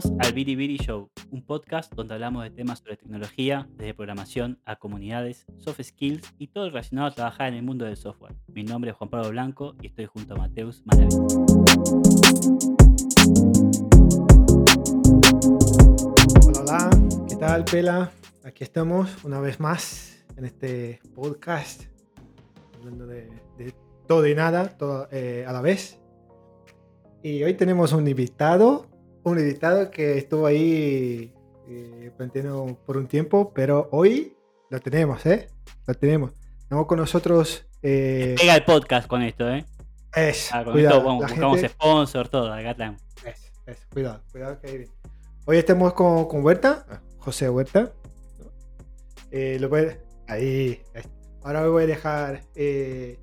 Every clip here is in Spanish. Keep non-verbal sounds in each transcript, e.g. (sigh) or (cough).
Bienvenidos al Biri Show, un podcast donde hablamos de temas sobre tecnología, desde programación a comunidades, soft skills y todo relacionado a trabajar en el mundo del software. Mi nombre es Juan Pablo Blanco y estoy junto a Mateus Maraví. Hola, hola, ¿qué tal, Pela? Aquí estamos una vez más en este podcast, hablando de, de todo y nada, todo eh, a la vez. Y hoy tenemos un invitado, un invitado que estuvo ahí eh, planteando por un tiempo, pero hoy lo tenemos, ¿eh? Lo tenemos. Estamos con nosotros. Eh, Pega el podcast con esto, ¿eh? es, Ah, con cuidado, esto vamos- buscamos gente- sponsor, todo, acá estamos. Es, es, cuidado, cuidado que ahí viene. Hoy estamos con, con Huerta, José Huerta. Eh, lo puede- ahí. Ahora me voy a dejar eh,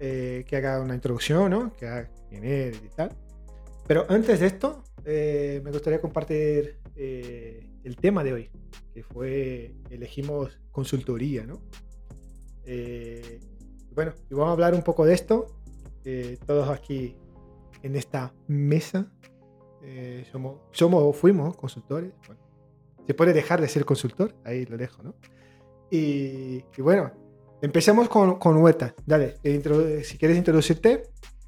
eh, que haga una introducción, ¿no? Que haga quién es y tal. Pero antes de esto, eh, me gustaría compartir eh, el tema de hoy, que fue, elegimos consultoría, ¿no? Eh, bueno, y vamos a hablar un poco de esto. todos aquí en esta mesa eh, somos, somos, fuimos consultores. Se puede dejar de ser consultor, ahí lo dejo, ¿no? Y, bueno, empecemos con, con Huerta. Dale, si quieres introducirte,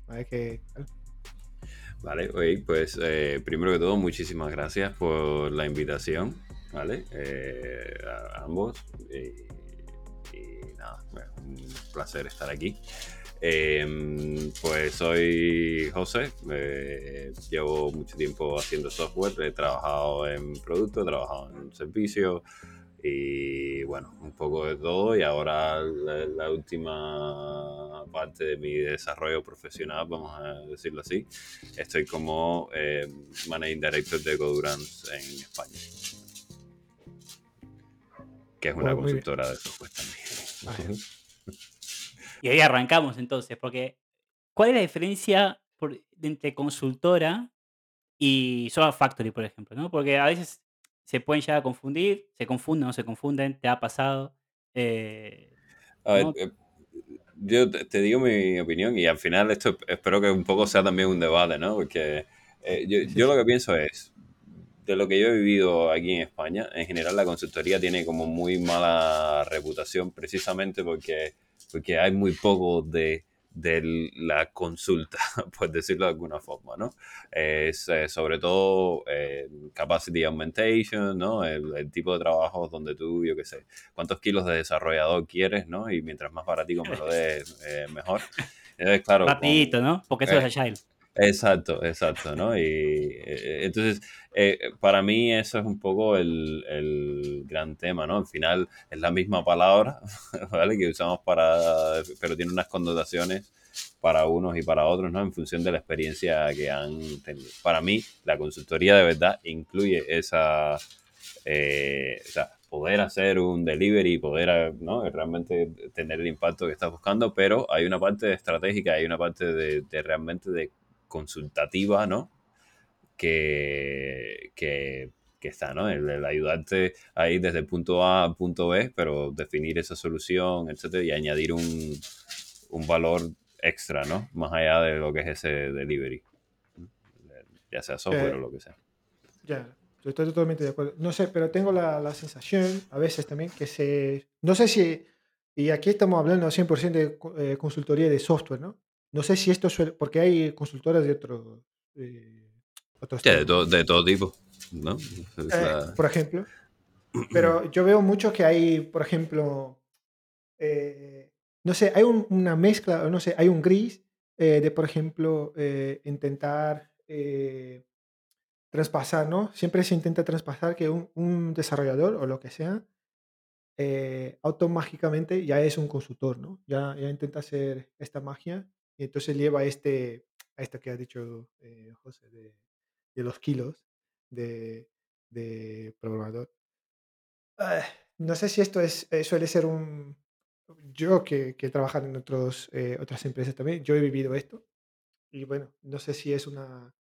a ver que. Vale, oye, pues eh, primero que todo, muchísimas gracias por la invitación, ¿vale? Eh, a ambos. Y, nada, un placer estar aquí. Eh, pues soy José, eh, llevo mucho tiempo haciendo software, he trabajado en producto, he trabajado en servicio y bueno, un poco de todo y ahora la, la última parte de mi desarrollo profesional, vamos a decirlo así, estoy como eh, Managing Director de Godurance en España. Que es una Oh, bien. consultora de software también. (laughs) Y ahí arrancamos entonces, porque ¿cuál es la diferencia por- entre consultora y Software Factory, por ejemplo? ¿no? Porque a veces se pueden llegar a confundir, se confunden o no se confunden, te ha pasado. eh, A ver, ¿no? eh, yo te, digo mi opinión y al final esto espero que un poco sea también un debate, ¿no? Porque eh, yo, yo lo que pienso es, de lo que yo he vivido aquí en España, en general la consultoría tiene como muy mala reputación precisamente porque, porque hay muy poco de, de la consulta, (laughs) por decirlo de alguna forma, ¿no? Es eh, sobre todo eh, capacity augmentation, ¿no? El, el tipo de trabajo donde tú, yo qué sé, cuántos kilos de desarrollador quieres, ¿no? Y mientras más baratico me lo (laughs) des, eh, mejor. Entonces, claro. Rapidito, ¿no? Porque eso es Agile. Exacto, exacto, ¿no? Y eh, entonces, eh, para mí eso es un poco el, el gran tema, ¿no? Al final es la misma palabra, (laughs) ¿vale? Que usamos para, pero tiene unas connotaciones para unos y para otros, ¿no? En función de la experiencia que han tenido. Para mí, la consultoría de verdad incluye esa, eh, o sea, poder hacer un delivery, poder ¿no? realmente tener el impacto que estás buscando, pero hay una parte estratégica, hay una parte de, de realmente de consultativa, ¿no? Que, que, que está, ¿no? El, el ayudarte ahí desde el punto A al punto B, pero definir esa solución, etcétera, y añadir un, un valor extra, ¿no? Más allá de lo que es ese delivery. Ya sea software Eh, o lo que sea. Ya, yo estoy totalmente de acuerdo. No sé, pero tengo la, la sensación a veces también que se... No sé si... Y aquí estamos hablando 100% de eh, consultoría de software, ¿no? No sé si esto suele... Porque hay consultoras de otro, eh, otros Sí, de, todo, de todo tipo, ¿no? Eh, por ejemplo. (clears throat) Pero yo veo mucho que hay, por ejemplo, eh, no sé, hay un- una mezcla, o no sé, hay un gris de, por ejemplo, intentar traspasar, ¿no? Siempre se intenta traspasar que un, un desarrollador o lo que sea, eh, automáticamente ya es un consultor, ¿no? Ya, ya intenta hacer esta magia y entonces lleva este, a esto que ha dicho eh, José, de, de los kilos de, de programador. Ah, no sé si esto es, eh, suele ser un... Yo que, que he trabajado en otros, eh, otras empresas también, yo he vivido esto. Y bueno, no sé si es una,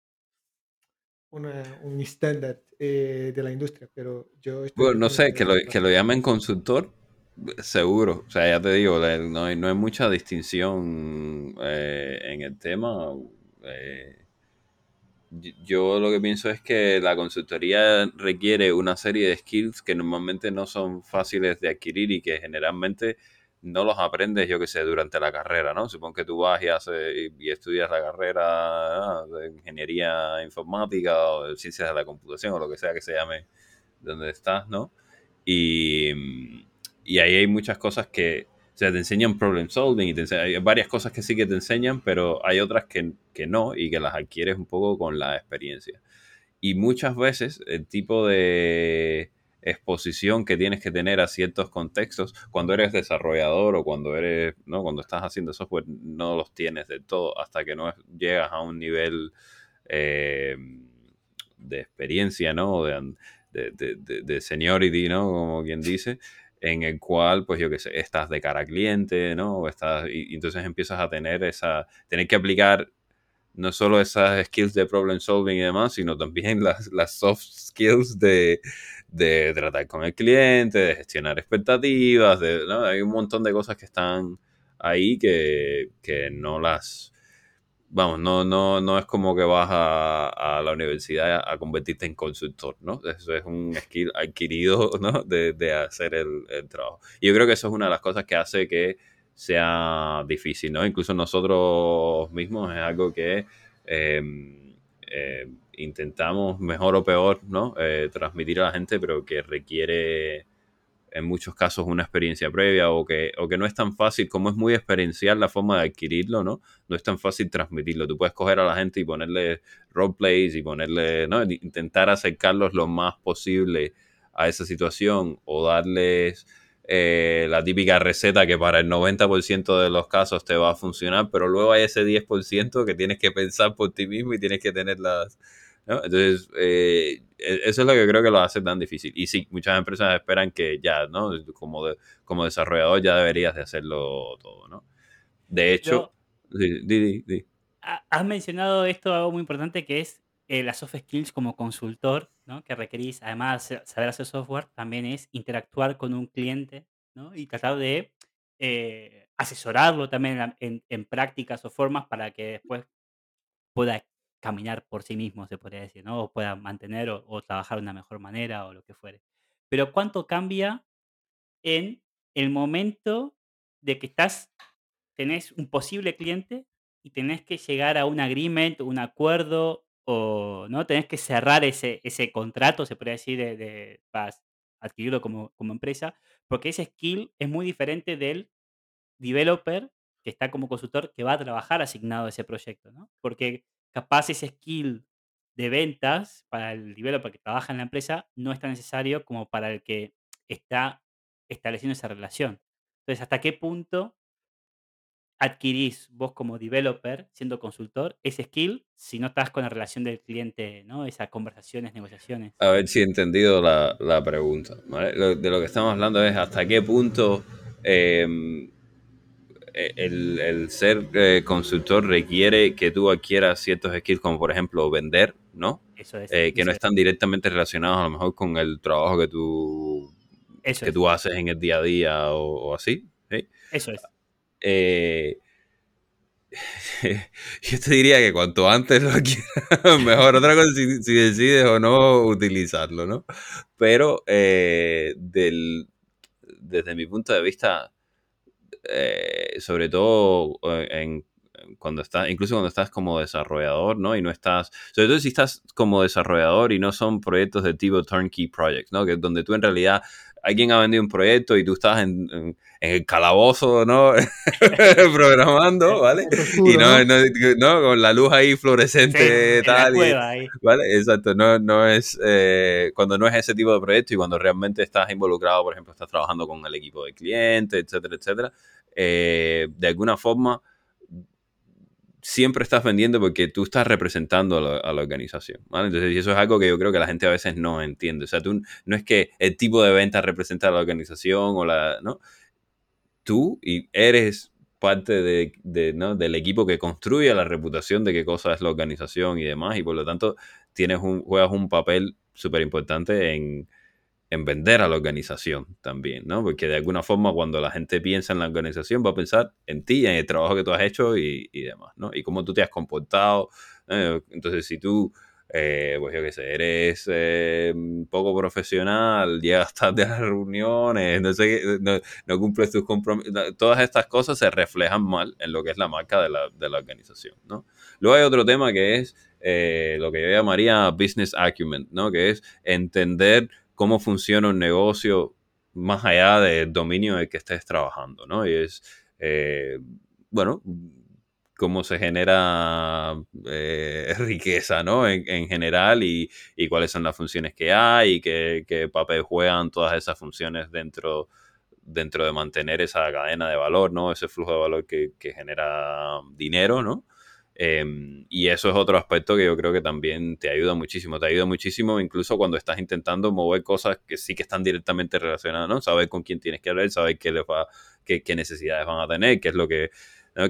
una- un estándar eh, de la industria, pero yo Bueno, no sé, que lo, que lo llamen consultor, seguro. O sea, ya te digo, no hay, no hay mucha distinción eh, en el tema. eh, yo lo que pienso es que la consultoría requiere una serie de skills que normalmente no son fáciles de adquirir y que generalmente no los aprendes, yo que sé, durante la carrera, ¿no? Supongo que tú vas y, haces, y estudias la carrera de ingeniería informática o de ciencias de la computación o lo que sea que se llame donde estás, ¿no? Y, y ahí hay muchas cosas que, o sea, te enseñan problem solving y te hay varias cosas que sí que te enseñan, pero hay otras que, que no y que las adquieres un poco con la experiencia. Y muchas veces el tipo de exposición que tienes que tener a ciertos contextos cuando eres desarrollador o cuando eres, ¿no? Cuando estás haciendo software no los tienes de todo hasta que no llegas a un nivel eh, de experiencia, ¿no? De, de, de, seniority, ¿no? Como quien dice, en el cual, pues yo qué sé, estás de cara a cliente, ¿no? Estás, y, entonces empiezas a tener esa, tener que aplicar no solo esas skills de problem solving y demás, sino también (laughs) las, las soft skills de, de tratar con el cliente, de gestionar expectativas, de, ¿no? hay un montón de cosas que están ahí que, que no las vamos, no, no, no es como que vas a, la universidad a, convertirte en consultor, ¿no? Eso es un skill adquirido, ¿no? De, hacer el, trabajo. Y yo creo que eso es una de las cosas que hace que sea difícil, ¿no? Incluso nosotros mismos es algo que em, eh, intentamos, mejor o peor, ¿no? Eh, transmitir a la gente, pero que requiere en muchos casos una experiencia previa o que, o que no es tan fácil, como es muy experiencial la forma de adquirirlo, ¿no? No es tan fácil transmitirlo. Tú puedes coger a la gente y ponerle roleplays y ponerle, ¿no? Intentar acercarlos lo más posible a esa situación o darles eh, la típica receta que para el 90% de los casos te va a funcionar, pero luego hay ese 10% que tienes que pensar por ti mismo y tienes que tener las, entonces, eh, e, eso es lo que creo que lo hace tan difícil. Y sí, muchas empresas esperan que ya, ¿no? Como, como desarrollador ya deberías de hacerlo todo, ¿no? De hecho, has mencionado esto, algo muy importante, que es eh, las soft skills como consultor, ¿no? Que requerís, además de saber hacer software, también es interactuar con un cliente, ¿no? Y tratar de eh, asesorarlo también en, en, prácticas o formas para que después pueda caminar por sí mismo, se podría decir, ¿no? O pueda mantener o, trabajar de una mejor manera o lo que fuere. Pero ¿cuánto cambia en el momento de que estás, tenés un posible cliente y tenés que llegar a un agreement, un acuerdo, o no tenés que cerrar ese, ese contrato, se podría decir, de, para adquirirlo como, como empresa, porque ese skill es muy diferente del developer que está como consultor que va a trabajar asignado a ese proyecto, ¿no? Porque capaz ese skill de ventas para el developer que trabaja en la empresa no es tan necesario como para el que está estableciendo esa relación. Entonces, ¿hasta qué punto adquirís vos como developer, siendo consultor, ese skill si no estás con la relación del cliente, ¿no? Esas conversaciones, negociaciones. A ver si he entendido la, pregunta. de lo que estamos hablando es hasta qué punto em, el, ser eh, consultor requiere que tú adquieras ciertos skills, como por ejemplo vender, ¿no? Eso es. Eh, que no están directamente relacionados a lo mejor con el trabajo que tú, que tú haces en el día a día o, así. Eso es. (laughs) yo te diría que cuanto antes lo quieras, (laughs) mejor. Otra cosa si, si, decides o no utilizarlo, ¿no? Pero del, desde mi punto de vista, eh, sobre todo eh, en, cuando estás, incluso cuando estás como desarrollador, ¿no? Y no estás, sobre todo si estás como desarrollador y no son proyectos de tipo turnkey projects, ¿no? Que donde tú en realidad alguien ha vendido un proyecto y tú estás en, en, el calabozo, ¿no? (laughs) Programando, ¿vale? y no, no, con la luz ahí fluorescente tal. ¿Vale? Exacto, no, no es, eh, cuando no es ese tipo de proyecto y cuando realmente estás involucrado, por ejemplo, estás trabajando con el equipo de clientes, etcétera, etcétera, eh, de alguna forma siempre estás vendiendo porque tú estás representando a la, organización, ¿vale? Entonces, eso es algo que yo creo que la gente a veces no entiende. O sea, tú no es que el tipo de venta representa a la organización o la, ¿no? Tú y eres parte de, ¿no? del equipo que construye la reputación de qué cosa es la organización y demás, y por lo tanto tienes un, juegas un papel súper importante en, en vender a la organización también, ¿no? Porque de alguna forma cuando la gente piensa en la organización va a pensar en ti, en el trabajo que tú has hecho y, demás, ¿no? Y cómo tú te has comportado. Entonces, si tú, eh, pues yo qué sé, eres eh, poco profesional, llegas tarde a las reuniones, no, sé, no, cumples tus compromisos, todas estas cosas se reflejan mal en lo que es la marca de la, de la organización, ¿no? Luego hay otro tema que es eh, lo que yo llamaría business acumen, ¿no? Que es entender cómo funciona un negocio más allá del dominio en el que estés trabajando, ¿no? Y es, eh, bueno, cómo se genera eh, (laughs) riqueza, ¿no? En, general y, cuáles son las funciones que hay y qué, papel juegan todas esas funciones dentro, dentro de mantener esa cadena de valor, ¿no? Ese flujo de valor que genera dinero, ¿no? Em, y eso es otro aspecto que yo creo que también te ayuda muchísimo. Te ayuda muchísimo incluso cuando estás intentando mover cosas que sí que están directamente relacionadas, ¿no? Saber con quién tienes que hablar, saber qué, les va, qué, qué necesidades van a tener, qué es lo que,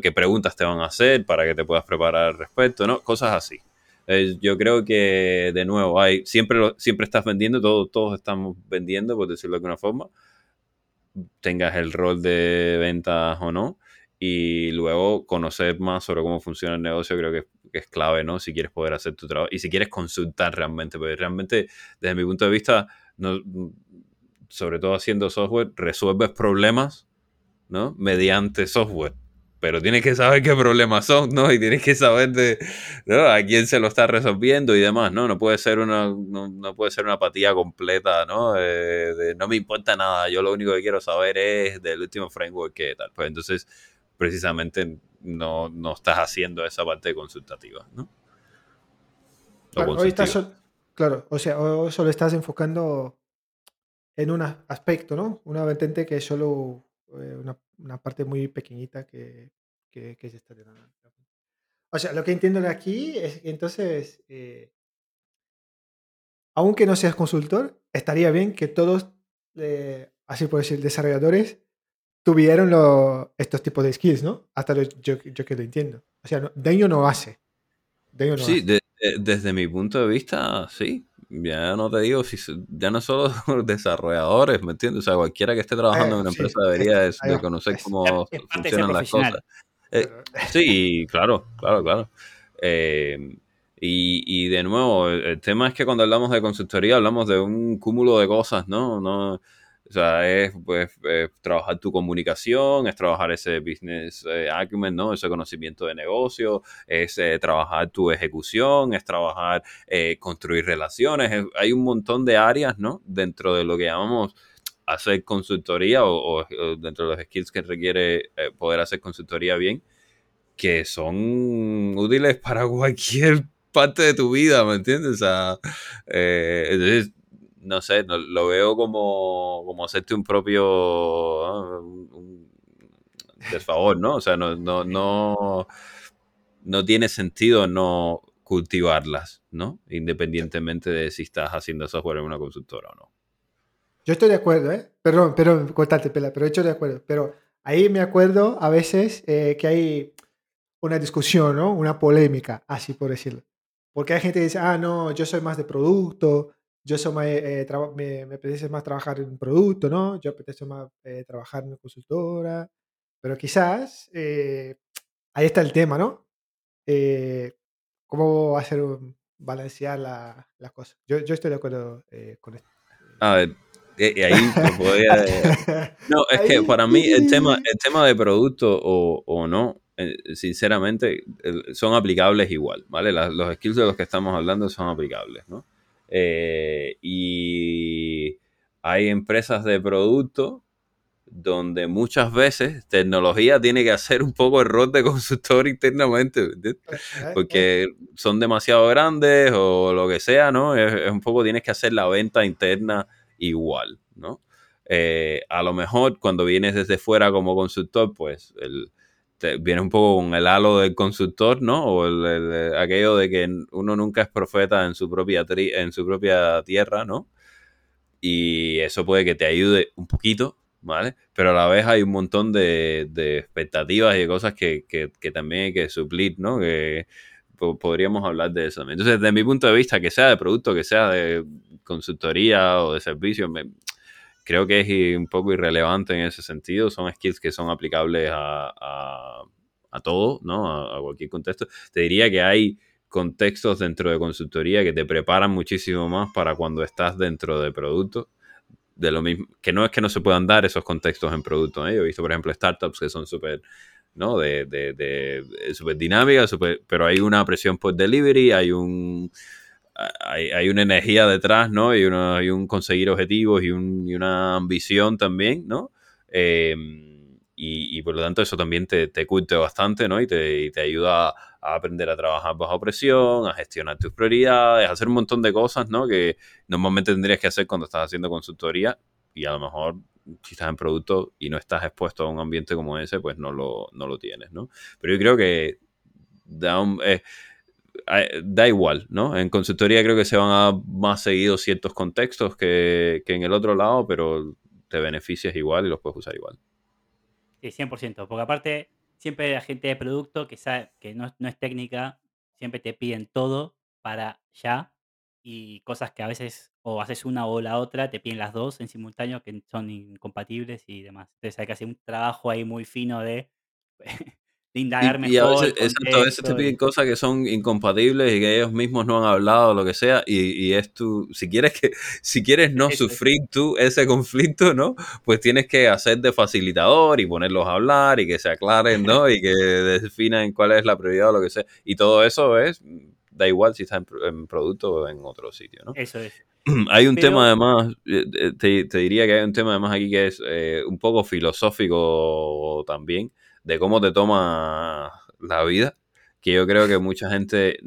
qué preguntas te van a hacer para que te puedas preparar al respecto, ¿no? Cosas así. Eh, yo creo que, de nuevo, hay, siempre, siempre estás vendiendo, todos, todos estamos vendiendo, por decirlo de alguna forma, tengas el rol de ventas o no y luego conocer más sobre cómo funciona el negocio creo que, es clave, ¿no? Si quieres poder hacer tu trabajo y si quieres consultar realmente, porque realmente desde mi punto de vista, no, sobre todo haciendo software, resuelves problemas, ¿no? Mediante software. Pero tienes que saber qué problemas son, ¿no? Y tienes que saber de a quién se lo está resolviendo y demás, ¿no? No puede ser una, no, puede ser una apatía completa, ¿no? Eh, no me importa nada, yo lo único que quiero saber es del último framework que tal. Pues entonces, precisamente no, no estás haciendo esa parte consultativa, ¿no? Claro, hoy estás, claro, o sea, o solo estás enfocando en un aspecto, ¿no? Una vertiente que es solo eh, una, parte muy pequeñita que, que, se está teniendo. O sea, lo que entiendo de aquí es que entonces, eh, aunque no seas consultor, estaría bien que todos, eh, así por decir, desarrolladores, tuvieron estos tipos de skills, ¿no? Hasta yo, yo, que lo entiendo. O sea, daño no hace. sí, desde mi punto de vista, sí. Ya no te digo, si ya no solo (laughs) desarrolladores, ¿me entiendes? O sea, cualquiera que esté trabajando en una eh, empresa debería de, conocer cómo funcionan las cosas. Eh, sí, claro, claro, claro. Eh, y, y, de nuevo, el, tema es que cuando hablamos de consultoría hablamos de un cúmulo de cosas, ¿no? no o sea, es pues trabajar tu comunicación, es trabajar ese business eh, acumen, ¿no? Ese conocimiento de negocio, es eh, trabajar tu ejecución, es trabajar, eh, construir relaciones. hay un montón de áreas, ¿no? Dentro de lo que llamamos hacer consultoría o, dentro de los skills que requiere poder hacer consultoría bien, que son útiles para (laughs) cualquier parte de tu vida, ¿me entiendes? O sea, entonces no sé, lo veo como, como hacerte un propio ah, desfavor, ¿no? O sea, no, no, no, no tiene sentido no cultivarlas, ¿no? Independientemente de si estás haciendo software en una consultora o no. Yo estoy de acuerdo, ¿eh? Perdón, perdón, cortarte, pela, pero estoy de acuerdo. Pero ahí me acuerdo a veces eh, que hay una discusión, ¿no? Una polémica, así por decirlo. Porque hay gente que dice, ah, no, yo soy más de producto, yo soy eh, me, me, apetece más trabajar en un producto, ¿no? Yo apetece más eh, trabajar en consultora, pero quizás eh, ahí está el tema, ¿no? ¿Cómo hacer un, balancear las la cosas? Yo, yo, estoy de acuerdo con esto. A ver, y ahí podría... (laughs) No, es que para mí el tema, el tema de producto o, o no, sinceramente, son aplicables igual, ¿vale? los skills de los que estamos hablando son aplicables, ¿no? Eh, y hay empresas de producto donde muchas veces tecnología tiene que hacer un poco el rol de consultor (laughs) internamente, porque son demasiado grandes o lo que sea, ¿no? Es, un poco tienes que hacer la venta interna igual, ¿no? Eh, a lo mejor cuando vienes desde fuera como consultor, pues el, viene un poco con el halo del consultor, ¿no? O el, aquello de que uno nunca es profeta en su propia, en su propia tierra, ¿no? Y eso puede que te ayude un poquito, ¿vale? Pero a la vez hay un montón de, expectativas y de cosas que, también hay que suplir, ¿no? Que podríamos hablar de eso. Entonces, desde mi punto de vista, que sea de producto, que sea de consultoría o de servicio, creo que es un poco irrelevante en ese sentido. Son skills que son aplicables a, a, todo, ¿no? A, cualquier contexto. Te diría que hay contextos dentro de consultoría que te preparan muchísimo más para cuando estás dentro de producto. De lo mismo, que no es que no se puedan dar esos contextos en producto. ¿eh? Yo he visto, por ejemplo, startups que son súper ¿no? De, de, de super dinámica, pero hay una presión por delivery, hay un hay, hay una energía detrás, ¿no? Y, uno, hay un conseguir objetivos y, un, y una ambición también, ¿no? Em, y, y, por lo tanto eso también te, te curte bastante, ¿no? Y te, te ayuda a, aprender a trabajar bajo presión, a gestionar tus prioridades, a hacer un montón de cosas, ¿no? Que normalmente tendrías que hacer cuando estás haciendo consultoría y a lo mejor si estás en producto y no estás expuesto a un ambiente como ese, pues no lo, no lo tienes, ¿no? Pero yo creo que da, eh, da igual, ¿no? En consultoría creo que se van a más seguidos ciertos contextos que, que en el otro lado, pero te beneficias igual y los puedes usar igual. Sí, 100%, porque aparte siempre la gente de producto que sabe que no, no es técnica, siempre te piden todo para ya y cosas que a veces o haces una o la otra, te piden las dos en simultáneo que son incompatibles y demás. Entonces hay que hacer un trabajo ahí muy fino de, (laughs) indagar mejor. Y a veces, exacto, a veces te piden cosas que son incompatibles y que ellos mismos no han hablado o lo que sea y, y es tu, si quieres que, (laughs) si quieres no sufrir tú ese conflicto, ¿no? Pues tienes que hacer de facilitador y ponerlos a hablar y que se aclaren, ¿no? (laughs) y que definan cuál es la prioridad o lo que sea. Y todo eso es da igual si está en, producto o en otro sitio, ¿no? Eso es. (clears throat) Hay un tema además, eh, eh, te, diría que hay un tema además aquí que es eh, un poco filosófico también, de cómo te toma la vida, que yo creo que mucha gente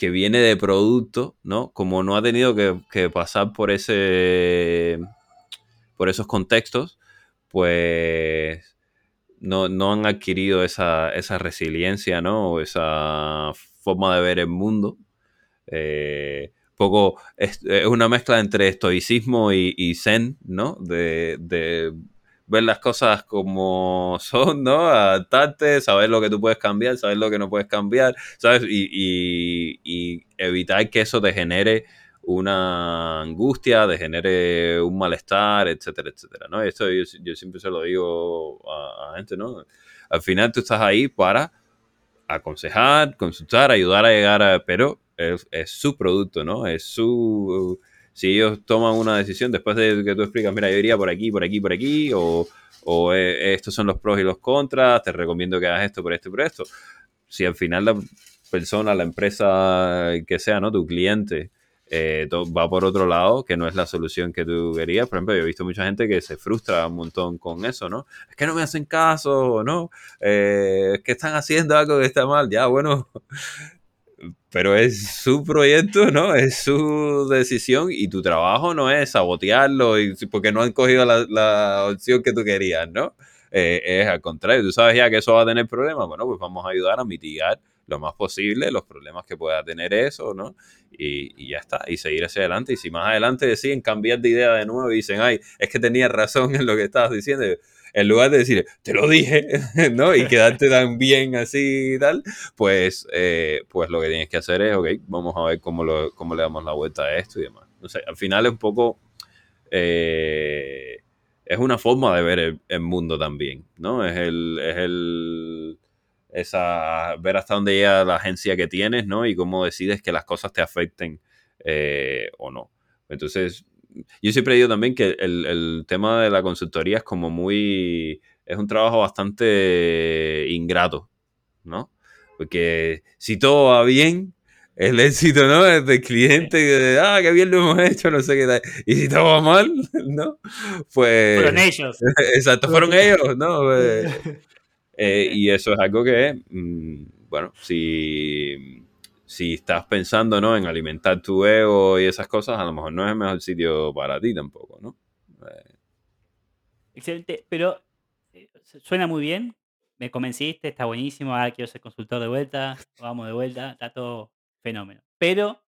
que viene de producto, ¿no? Como no ha tenido que, pasar por ese por esos contextos, pues no, no han adquirido esa, esa, resiliencia, ¿no? O esa forma de ver el mundo. Eh, poco es, una mezcla entre estoicismo y, zen, ¿no? De, ver las cosas como (laughs) son, ¿no? Adaptarte, saber lo que tú puedes cambiar, saber lo que no puedes cambiar, ¿sabes? Y, y, y evitar que eso te genere una angustia, de genere un malestar, etcétera, etcétera, ¿no? Esto yo, siempre se lo digo a, gente, ¿no? Al final tú estás ahí para aconsejar, consultar, ayudar a llegar a... Pero es, su producto, ¿no? Es su... Si ellos toman una decisión después de que tú explicas, mira, yo iría por aquí, por aquí, por aquí, o, eh, estos son los pros y los contras, te recomiendo que hagas esto por esto y por esto. Si al final la persona, la empresa que sea, ¿no? Tu cliente, eh, va por otro lado, que no es la solución que tú querías. Por ejemplo, yo he visto mucha gente que se frustra un montón con eso, ¿no? Es que no me hacen caso, ¿no? Eh, es que están haciendo algo que está mal. Ya, bueno, pero es su proyecto, ¿no? Es su decisión y tu trabajo no es sabotearlo y, porque no han cogido la, opción que tú querías, ¿no? Eh, es al contrario, tú sabes ya que eso va a tener problemas, bueno, pues vamos a ayudar a mitigar lo más posible los problemas que pueda tener eso, ¿no? Y, ya está, y seguir hacia adelante. Y si más adelante deciden cambiar de idea de nuevo y dicen, ay, es que tenía razón en lo que estabas diciendo, en lugar de decir, te lo dije, (laughs) ¿no? Y quedarte tan bien así y tal, pues, eh, pues lo que tienes que hacer es, ok, vamos a ver cómo, lo, cómo le damos la vuelta a esto y demás. No sé, al final es un poco... Eh, es una forma de ver el, el, mundo también, ¿no? Es el, es el, esa, ver hasta dónde llega la agencia que tienes, ¿no? Y cómo decides que las cosas te afecten eh, o no. Entonces, yo siempre digo también que el, tema de la consultoría es como muy, es un trabajo bastante ingrato, ¿no? Porque si todo va bien, el éxito, ¿no? Es del cliente, ah, qué bien lo hemos hecho, no sé qué tal. Y si todo va mal, (laughs) ¿no? Pues... Fueron ellos. (laughs) Exacto, fueron ellos, ¿no? Pues, eh, y eso es algo que, mm, bueno, si, si estás pensando ¿no? en alimentar tu ego y esas cosas, a lo mejor no es el mejor sitio para ti tampoco, ¿no? Eh. Excelente, pero eh, suena muy bien, me convenciste, está buenísimo, ahora quiero ser consultor de vuelta, vamos de vuelta, está todo fenómeno. Pero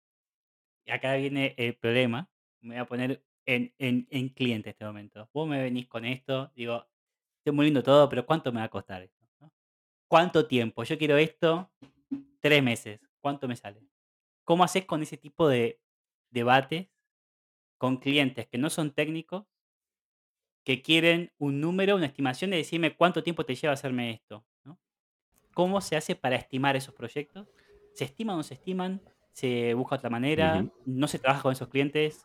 acá viene el problema, me voy a poner en, en, en cliente este momento. Vos me venís con esto, digo, estoy muy lindo todo, pero ¿cuánto me va a costar? ¿Cuánto tiempo? Yo quiero esto, tres meses. ¿Cuánto me sale? ¿Cómo haces con ese tipo de debates con clientes que no son técnicos, que quieren un número, una estimación de decirme cuánto tiempo te lleva hacerme esto, ¿no? ¿Cómo se hace para estimar esos proyectos? ¿Se estiman o no se estiman? ¿Se busca otra manera? ¿No se trabaja con esos clientes?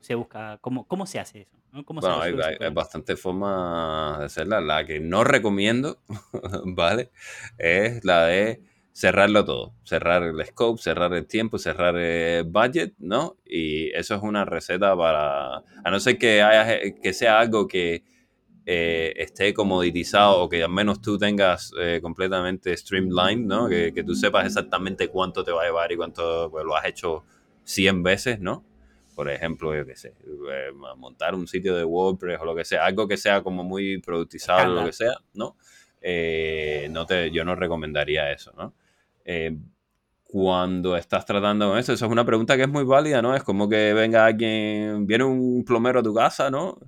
¿Se busca cómo, cómo se hace eso? ¿no? ¿Cómo se Bueno, hay, hay- hay bastantes formas de hacerla. La que no recomiendo, (laughs) ¿vale? Es la de cerrarlo todo. Cerrar el scope, cerrar el tiempo, cerrar el budget, ¿no? Y eso es una receta para... A no ser que, haya, que sea algo que eh, esté comoditizado o que al menos tú tengas eh, completamente streamlined, ¿no? Que, que tú sepas exactamente cuánto te va a llevar y cuánto pues, lo has hecho 100 veces, ¿no? Por ejemplo, yo qué sé, eh, montar un sitio de WordPress o lo que sea, algo que sea como muy productizado o lo que sea, ¿no? Eh, no te, yo no recomendaría eso, ¿no? Eh, cuando estás tratando con eso, eso es una pregunta que es muy válida, ¿no? Es como que venga alguien, viene un plomero a tu casa, ¿no?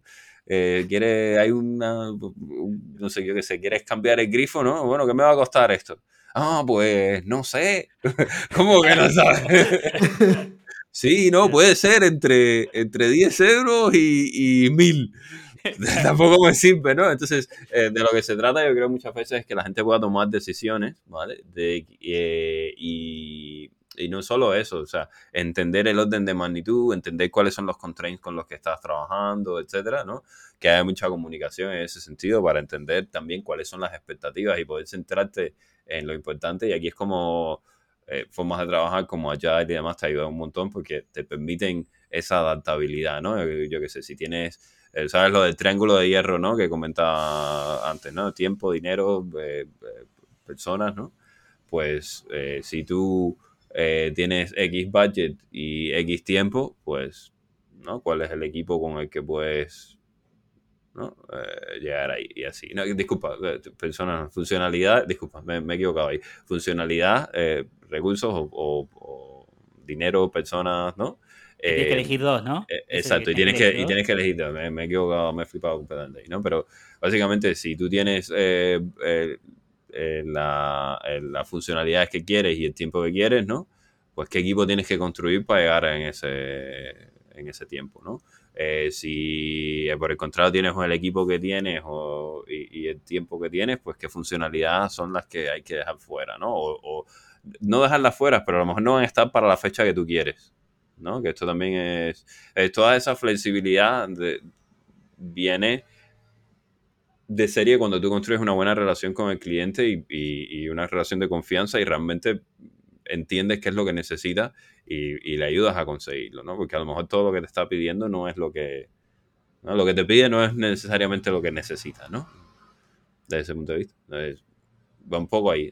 Eh, quiere, hay una, un- no sé, yo qué sé, quieres cambiar el grifo, ¿no? Bueno, ¿qué me va a costar esto? Ah, pues no sé. (laughs) ¿Cómo que no sabes? (laughs) Sí, no, puede ser entre, entre 10 euros y, y 1000. (laughs) Tampoco me sirve, ¿no? Entonces, eh, de lo que se trata, yo creo muchas veces es que la gente pueda tomar decisiones, ¿vale? De, eh, y, y no solo eso, o sea, entender el orden de magnitud, entender cuáles son los constraints con los que estás trabajando, etcétera, ¿no? Que haya mucha comunicación en ese sentido para entender también cuáles son las expectativas y poder centrarte en lo importante. Y aquí es como eh, formas de trabajar como Agile y demás te ayudan un montón porque te permiten esa adaptabilidad, ¿no? Yo, yo qué sé, si tienes ¿sabes? Lo del triángulo de hierro, ¿no? Que comentaba antes, ¿no? Tiempo, dinero, eh, eh, personas, ¿no? Pues eh, si tú eh, tienes X budget y X tiempo, pues, ¿no? ¿Cuál es el equipo con el que puedes ¿no? Eh, llegar ahí y así. No, disculpa, eh, personas, funcionalidad, disculpa, me, he equivocado ahí. Funcionalidad, eh, recursos o- o dinero, personas, ¿no? Tienes que elegir dos, ¿no? eh, Exacto, y tienes que, y tienes que elegir. dos. Me, me he equivocado, me he flipado completamente ahí, ¿no? Pero básicamente, si tú tienes eh, eh, eh, la, las funcionalidades que quieres y el tiempo que quieres, ¿no? Pues qué equipo tienes que construir para llegar en ese, en ese tiempo, ¿no? Si por el contrario tienes el equipo que tienes o, y, y el tiempo que tienes, pues qué funcionalidades son las que hay que dejar fuera, ¿no? O, o no dejarlas fuera, pero a lo mejor no van a estar para la fecha que tú quieres, ¿no? Que esto también es, es toda esa flexibilidad viene de serie cuando tú construyes una buena relación con el cliente y, y- una relación de confianza y realmente entiendes qué es lo que necesita y, y le ayudas a conseguirlo, ¿no? Porque a lo mejor todo lo que te está pidiendo no es lo que... ¿no? Lo que te pide no es necesariamente lo que necesita, ¿no? Desde ese punto de vista. Va un poco ahí.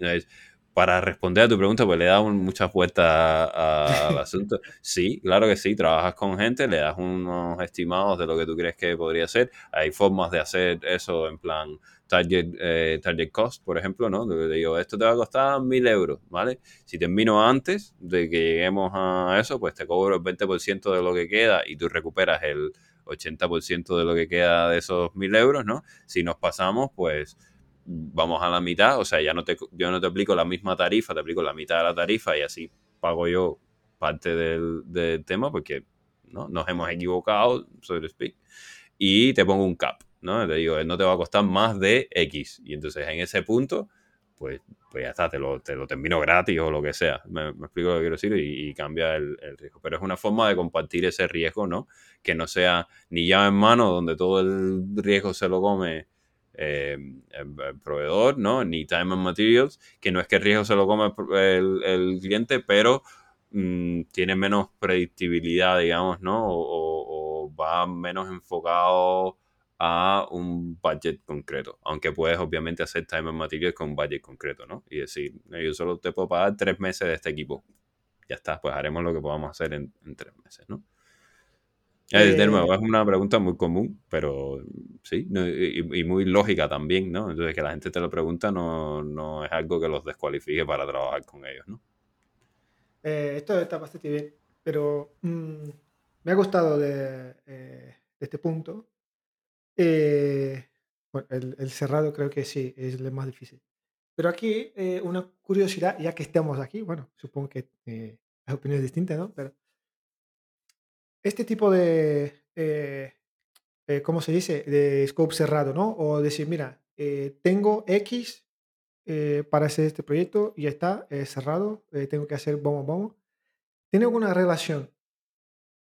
Para responder a tu pregunta, pues le damos muchas vueltas al (laughs) asunto. Sí, claro que sí, trabajas con gente, le das unos estimados de lo que tú crees que podría ser. Hay formas de hacer eso en plan target, eh, target cost, por ejemplo, ¿no? Te digo, esto te va a costar mil euros, ¿vale? Si termino antes de que lleguemos a eso, pues te cobro el 20% de lo que queda y tú recuperas el 80% de lo que queda de esos mil euros, ¿no? Si nos pasamos, pues vamos a la mitad, o sea, ya no te, yo no te aplico la misma tarifa, te aplico la mitad de la tarifa y así pago yo parte del, del tema porque ¿no? nos hemos equivocado, so to speak, y te pongo un cap, ¿no? Te digo, no te va a costar más de X. Y entonces en ese punto, pues, pues ya está, te lo, te lo termino gratis o lo que sea. Me, explico lo que quiero decir y, cambia el, el riesgo. Pero es una forma de compartir ese riesgo, ¿no? Que no sea ni llave en mano donde todo el riesgo se lo come eh, el, el proveedor, ¿no? Ni time and materials, que no es que el riesgo se lo come el, cliente, pero mm, tiene menos predictibilidad, digamos, ¿no? O, o- va menos enfocado a un budget concreto, aunque puedes obviamente hacer time and materials con un budget concreto, ¿no? Y decir, "No, yo solo te puedo pagar tres meses de este equipo. Ya está, pues haremos lo que podamos hacer en, en tres meses, ¿no? Eh, de Eh, nuevo, es una pregunta muy común, pero sí, no, y, y muy lógica también, ¿no? Entonces, que la gente te lo pregunta no, no es algo que los descualifique para trabajar con ellos, ¿no? Eh, esto está bastante bien, pero mm, me ha gustado de, eh, de este punto. Eh, bueno, el, el cerrado creo que sí, es el más difícil. Pero aquí eh, una curiosidad, ya que estamos aquí, bueno, supongo que eh, hay opiniones distintas, ¿no? Pero este tipo de, eh, eh, ¿cómo se dice? De scope cerrado, ¿no? O decir, mira, eh, tengo X para hacer este proyecto y está cerrado, tengo que hacer bomo, bomo. ¿Tiene alguna relación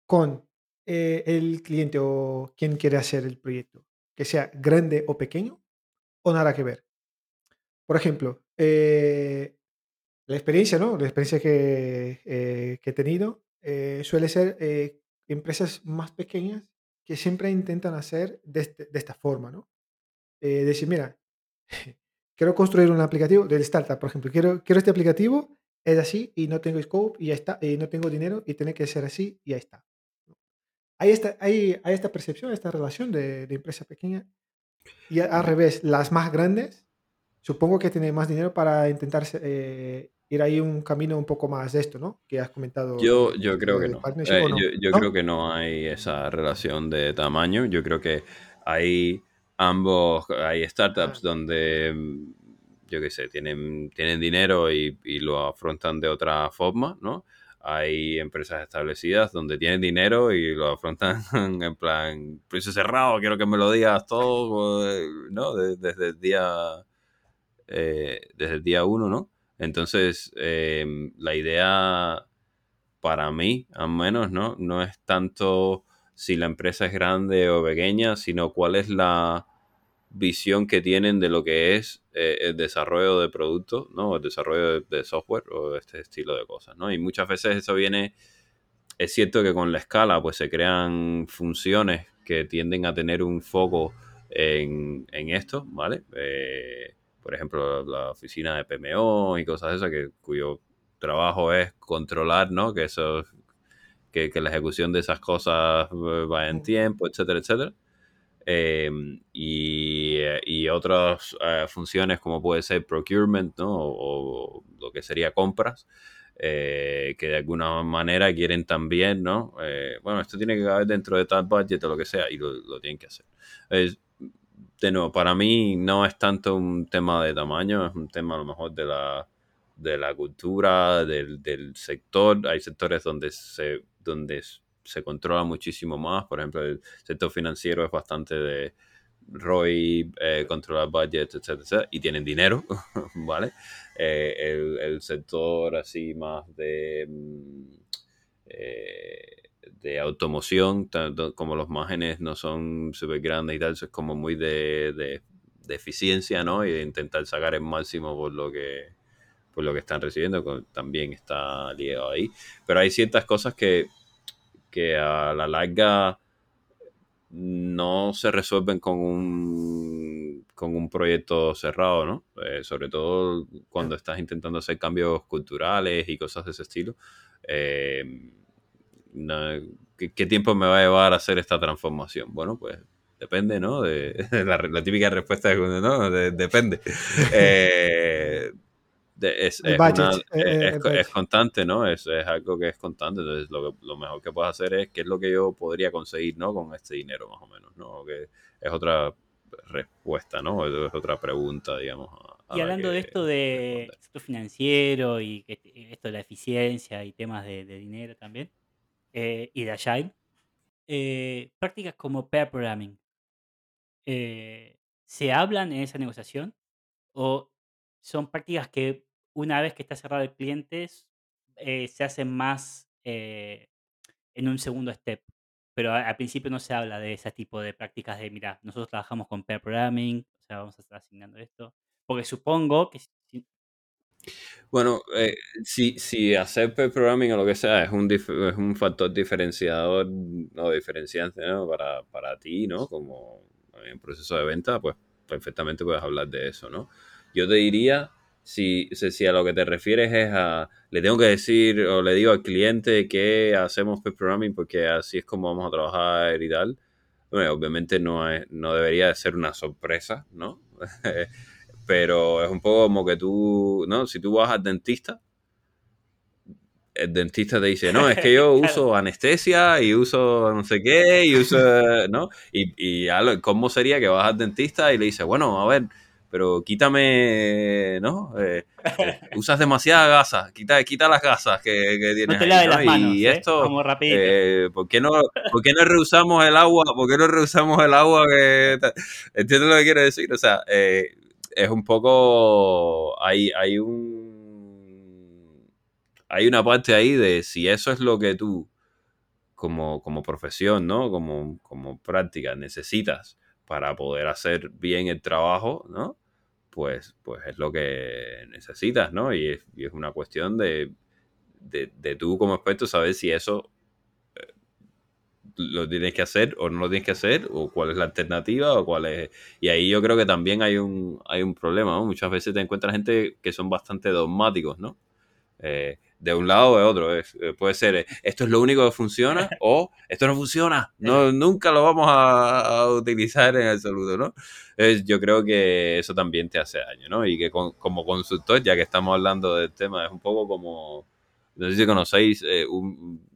con el cliente o quien quiere hacer el proyecto? Que sea grande o pequeño o nada que ver. Por ejemplo, la experiencia, ¿no? La experiencia que, he tenido suele ser empresas más pequeñas que siempre intentan hacer de, este- de esta forma, ¿no? Eh, decir, mira, (laughs) quiero construir un aplicativo del startup, por ejemplo, quiero, quiero este aplicativo, es así y no tengo scope y ya está, y no tengo dinero y tiene que ser así y ya está. Hay esta, hay, hay esta percepción, esta relación de, de empresa pequeña y al revés, las más grandes, supongo que tienen más dinero para intentar eh, ir ahí un camino un poco más de esto, ¿no? Que has comentado. Yo, yo creo que no. Eh, ¿o no? yo yo ¿No? creo que no hay esa relación de tamaño. Yo creo que hay ambos, hay startups Ah. donde, mm, yo qué sé, tienen, tienen dinero y, y lo afrontan de otra forma, ¿no? Hay empresas establecidas donde tienen dinero y lo afrontan (laughs) en plan, precio cerrado, quiero que me lo digas todo, eh, ¿no? De- desde el día, eh, desde el día uno, ¿no? Entonces, eh, la idea para mí, al menos, ¿no? No es tanto si la empresa es grande o pequeña, sino cuál es la visión que tienen de lo que es eh, el desarrollo de productos, ¿no? El desarrollo de, software o este estilo de cosas, ¿no? Y muchas veces eso viene, es cierto que con la escala pues se crean funciones que tienden a tener un foco en, en esto, ¿vale? Eh, por ejemplo, la oficina de PMO y cosas de esas, que, cuyo trabajo es controlar, ¿no? Que eso, que, que la ejecución de esas cosas eh, vaya en tiempo, etcétera, etcétera. Eh, y, eh, y otras eh, funciones como puede ser procurement, ¿no? O, o lo que sería compras, eh, que de alguna manera quieren también, ¿no? Bueno, esto tiene que caber dentro de tal budget o lo que sea, y lo, lo tienen que hacer. De nuevo, para mí no es tanto un tema de tamaño, es un tema a lo mejor de la, de la cultura, del, del sector. Hay sectores donde se, donde se controla muchísimo más. Por ejemplo, el sector financiero es bastante de ROI, eh, controlar budget, etcétera, y tienen dinero, (laughs) ¿vale? Eh, el, el sector así más de, mm, eh, de automoción, tanto como los márgenes no son súper grandes y tal, eso es como muy de, de- eficiencia, ¿no? Y de intentar sacar el máximo por lo que por lo que están recibiendo, también está ligado ahí. Pero hay ciertas cosas que, que a la larga no se resuelven con un, con un proyecto cerrado, ¿no? Eh, sobre todo cuando estás intentando hacer cambios culturales y cosas de ese estilo. Eh, ¿qué, qué tiempo me va a llevar a hacer esta transformación? Bueno, pues depende, ¿no? De, (laughs) la, la típica respuesta es, ¿no? De- depende. (laughs) Eh, de- es, El es budget, una- eh, eh, es- es constante, ¿no? Es, es algo que es constante. Entonces, lo, que- lo mejor que puedes hacer es qué es lo que yo podría conseguir, ¿no? Con este dinero, más o menos, ¿no? Que es otra respuesta, ¿no? Es otra pregunta, digamos. a- a Y la hablando de esto de sector financiero y esto de la eficiencia y temas de, de dinero también, eh, y de Agile, eh, prácticas como pair programming, eh, ¿se hablan en esa negociación? ¿O son prácticas que una vez que está cerrado el cliente se hacen más en un segundo step? Pero al principio no se habla de ese tipo de prácticas de, mira, nosotros trabajamos con pair programming, o sea, vamos a estar asignando esto. Porque supongo que Bueno, eh, si, si hacer pair programming o lo que sea es un, dif- es un factor diferenciador o diferenciante para, para ti, ¿no? Como en proceso de venta, pues perfectamente puedes hablar de eso, ¿no? Yo te diría, si, si a lo que te refieres es a, le tengo que decir o le digo al cliente que hacemos pair programming porque así es como vamos a trabajar y tal, obviamente no, es, no debería de ser una sorpresa, ¿no? (laughs) Pero es un poco como que tú, ¿no? Si tú vas al dentista, el dentista te dice, no, es que yo (laughs) uso anestesia y uso no sé qué, y uso, ¿no? Y, y ¿cómo sería que vas al dentista y le dices, bueno, a ver, pero quítame, ¿no? Eh, eh, (laughs) usas demasiadas gasas, quita, quita las gasas que, que tienes No te ahí, laves ¿no? las manos, Y ¿eh? esto, eh, ¿por, qué no, ¿por qué no reusamos el agua? ¿Por qué no reusamos el agua que... ¿Entiendes lo que quiero decir? O sea, eh, es un poco... Hay, hay un... Hay una parte ahí de si eso es lo que tú como, como profesión, ¿no? Como, como práctica necesitas para poder hacer bien el trabajo, ¿no? Pues, pues es lo que necesitas, ¿no? Y es, es una cuestión de, de, de tú como experto saber si eso lo tienes que hacer o no lo tienes que hacer, o cuál es la alternativa, o cuál es... Y ahí yo creo que también hay un, hay un problema, ¿no? Muchas veces te encuentras gente que son bastante dogmáticos, ¿no? Eh, de un lado o de otro. Es- eh, puede ser, eh, esto es lo único que funciona (laughs) o esto no funciona. No, nunca lo vamos a, a utilizar en absoluto, ¿no? Es- yo creo que eso también te hace daño, ¿no? Y que con- como consultor, ya que estamos hablando del tema, es un poco como, no sé si conocéis eh, un- eh,